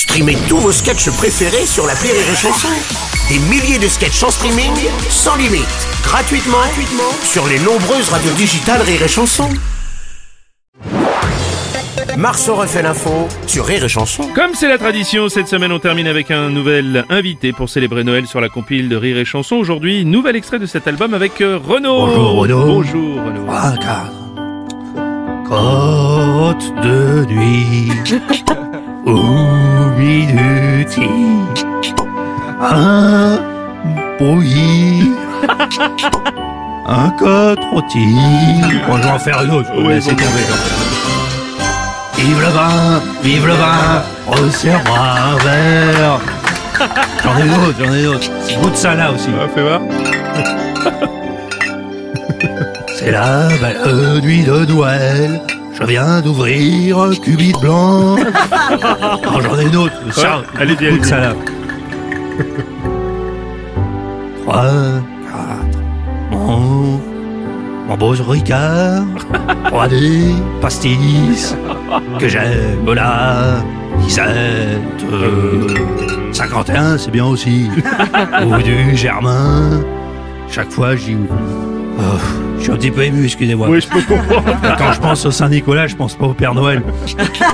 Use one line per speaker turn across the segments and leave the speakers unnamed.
Streamez tous vos sketchs préférés sur la Rire et Chanson. Des milliers de sketchs en streaming, sans limite, gratuitement, gratuitement sur les nombreuses radios digitales Rire et Chanson. Marceau refait l'info sur Rire et Chanson.
Comme c'est la tradition, cette semaine on termine avec un nouvel invité pour célébrer Noël sur la compile de Rire et Chanson. Aujourd'hui, nouvel extrait de cet album avec euh, Renaud.
Bonjour, Renaud.
Bonjour Renaud.
Quatre. Côte de nuit. Au minuti. Un brouillis. Un côte rôti. Bon, je vais en faire une autre.
Oui,
Laissez
bon,
tomber. Vive le vin, vive le vin, resserre-moi un verre. J'en ai d'autres, j'en ai d'autres. C'est goût de ça là aussi.
Ah, fais voir.
C'est la belle nuit de Noël. Je viens d'ouvrir un cubit blanc. Oh, J'en ai une autre.
Ouais,
de
allez-y.
ça là. Trois, quatre. Mon, mon beau Ricard. 3D, pastis. Que j'aime la 17. euh, 51, c'est bien aussi. Ou du Germain. Chaque fois, j'y. Oh, je suis un petit peu ému, excusez-moi.
Oui, je peux comprendre.
Quand je pense au Saint-Nicolas, je pense pas au Père Noël.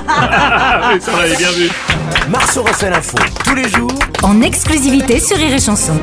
Ah oui, ça bien vu.
Marceau refait l'info tous les jours
en exclusivité sur.
Rire et chanson